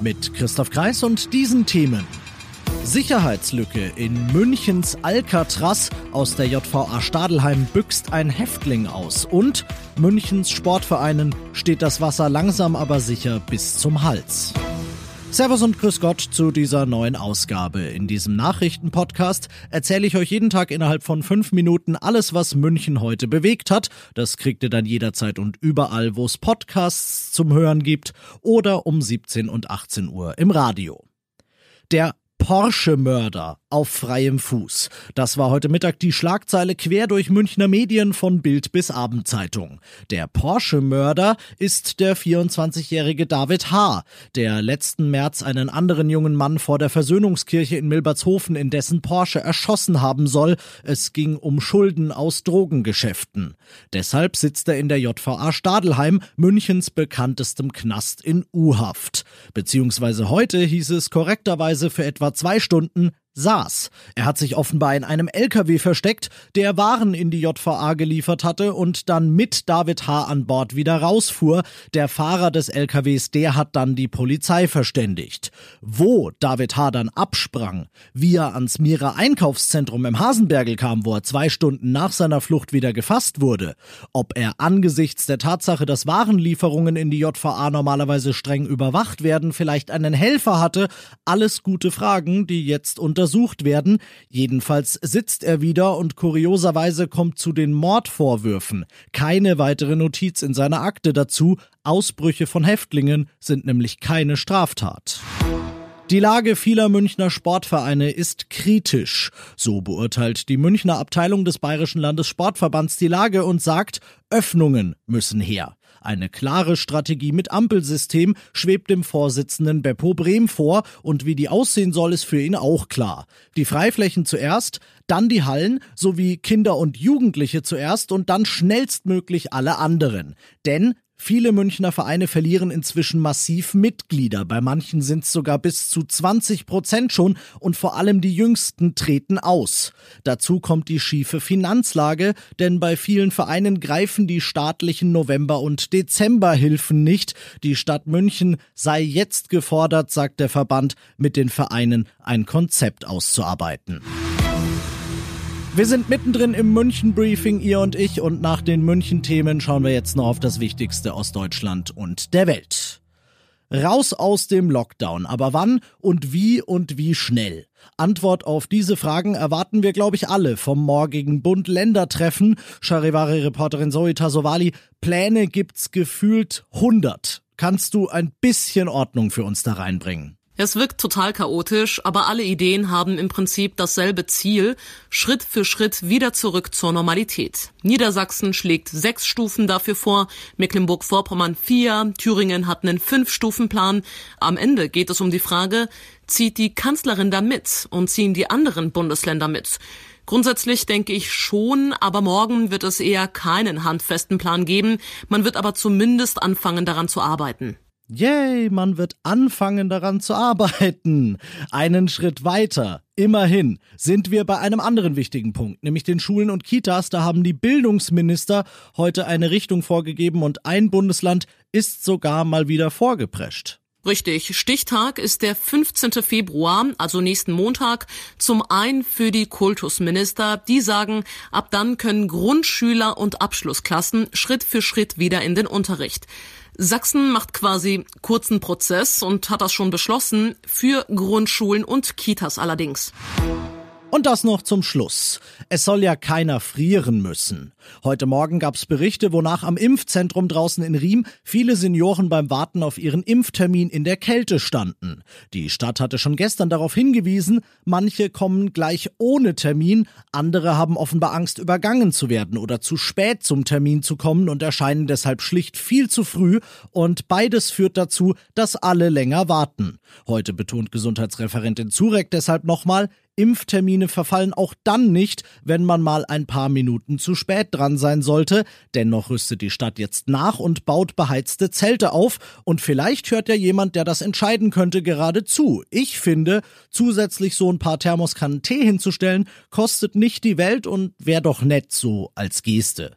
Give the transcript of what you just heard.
Mit Christoph Kreis und diesen Themen. Sicherheitslücke in Münchens Alcatraz. Aus der JVA Stadelheim büxt ein Häftling aus. Und Münchens Sportvereinen steht das Wasser langsam aber sicher bis zum Hals. Servus und Grüß Gott zu dieser neuen Ausgabe. In diesem Nachrichtenpodcast erzähle ich euch jeden Tag innerhalb von fünf Minuten alles, was München heute bewegt hat. Das kriegt ihr dann jederzeit und überall, wo es Podcasts zum Hören gibt oder um 17 und 18 Uhr im Radio. Der Porsche-Mörder auf freiem Fuß. Das war heute Mittag die Schlagzeile quer durch Münchner Medien von Bild bis Abendzeitung. Der Porsche-Mörder ist der 24-jährige David H., der letzten März einen anderen jungen Mann vor der Versöhnungskirche in Milbertshofen in dessen Porsche erschossen haben soll. Es ging um Schulden aus Drogengeschäften. Deshalb sitzt er in der JVA Stadelheim, Münchens bekanntestem Knast in U-Haft. Beziehungsweise heute hieß es korrekterweise für etwa zwei Stunden saß. Er hat sich offenbar in einem LKW versteckt, der Waren in die JVA geliefert hatte und dann mit David H. an Bord wieder rausfuhr. Der Fahrer des LKWs, der hat dann die Polizei verständigt. Wo David H. dann absprang, wie er ans Mira Einkaufszentrum im Hasenbergel kam, wo er zwei Stunden nach seiner Flucht wieder gefasst wurde, ob er angesichts der Tatsache, dass Warenlieferungen in die JVA normalerweise streng überwacht werden, vielleicht einen Helfer hatte, alles gute Fragen, die jetzt unter untersucht werden. Jedenfalls sitzt er wieder und kurioserweise kommt zu den Mordvorwürfen keine weitere Notiz in seiner Akte dazu. Ausbrüche von Häftlingen sind nämlich keine Straftat. Die Lage vieler Münchner Sportvereine ist kritisch. So beurteilt die Münchner Abteilung des Bayerischen Landessportverbands die Lage und sagt, Öffnungen müssen her. Eine klare Strategie mit Ampelsystem schwebt dem Vorsitzenden Beppo Brehm vor und wie die aussehen soll, ist für ihn auch klar. Die Freiflächen zuerst, dann die Hallen sowie Kinder und Jugendliche zuerst und dann schnellstmöglich alle anderen. Denn Viele Münchner Vereine verlieren inzwischen massiv Mitglieder. Bei manchen sind es sogar bis zu 20 Prozent schon und vor allem die Jüngsten treten aus. Dazu kommt die schiefe Finanzlage, denn bei vielen Vereinen greifen die staatlichen November- und Dezemberhilfen nicht. Die Stadt München sei jetzt gefordert, sagt der Verband, mit den Vereinen ein Konzept auszuarbeiten. Wir sind mittendrin im München-Briefing, ihr und ich, und nach den München-Themen schauen wir jetzt noch auf das Wichtigste aus Deutschland und der Welt. Raus aus dem Lockdown, aber wann und wie und wie schnell? Antwort auf diese Fragen erwarten wir, glaube ich, alle vom morgigen Bund-Länder-Treffen. Charivari-Reporterin Zoe Tasovali, Pläne gibt's gefühlt 100. Kannst du ein bisschen Ordnung für uns da reinbringen? Es wirkt total chaotisch, aber alle Ideen haben im Prinzip dasselbe Ziel, Schritt für Schritt wieder zurück zur Normalität. Niedersachsen schlägt sechs Stufen dafür vor, Mecklenburg-Vorpommern vier, Thüringen hat einen Fünf-Stufen-Plan. Am Ende geht es um die Frage, zieht die Kanzlerin da mit und ziehen die anderen Bundesländer mit? Grundsätzlich denke ich schon, aber morgen wird es eher keinen handfesten Plan geben. Man wird aber zumindest anfangen, daran zu arbeiten. Yay, man wird anfangen daran zu arbeiten. Einen Schritt weiter. Immerhin sind wir bei einem anderen wichtigen Punkt, nämlich den Schulen und Kitas. Da haben die Bildungsminister heute eine Richtung vorgegeben und ein Bundesland ist sogar mal wieder vorgeprescht. Richtig. Stichtag ist der 15. Februar, also nächsten Montag. Zum einen für die Kultusminister. Die sagen, ab dann können Grundschüler und Abschlussklassen Schritt für Schritt wieder in den Unterricht. Sachsen macht quasi kurzen Prozess und hat das schon beschlossen, für Grundschulen und Kitas allerdings. Und das noch zum Schluss. Es soll ja keiner frieren müssen. Heute Morgen gab's Berichte, wonach am Impfzentrum draußen in Riem viele Senioren beim Warten auf ihren Impftermin in der Kälte standen. Die Stadt hatte schon gestern darauf hingewiesen, manche kommen gleich ohne Termin, andere haben offenbar Angst, übergangen zu werden oder zu spät zum Termin zu kommen und erscheinen deshalb schlicht viel zu früh und beides führt dazu, dass alle länger warten. Heute betont Gesundheitsreferentin Zurek deshalb nochmal, Impftermine verfallen auch dann nicht, wenn man mal ein paar Minuten zu spät dran sein sollte. Dennoch rüstet die Stadt jetzt nach und baut beheizte Zelte auf. Und vielleicht hört ja jemand, der das entscheiden könnte, gerade zu. Ich finde, zusätzlich so ein paar Thermoskannen Tee hinzustellen, kostet nicht die Welt und wäre doch nett so als Geste.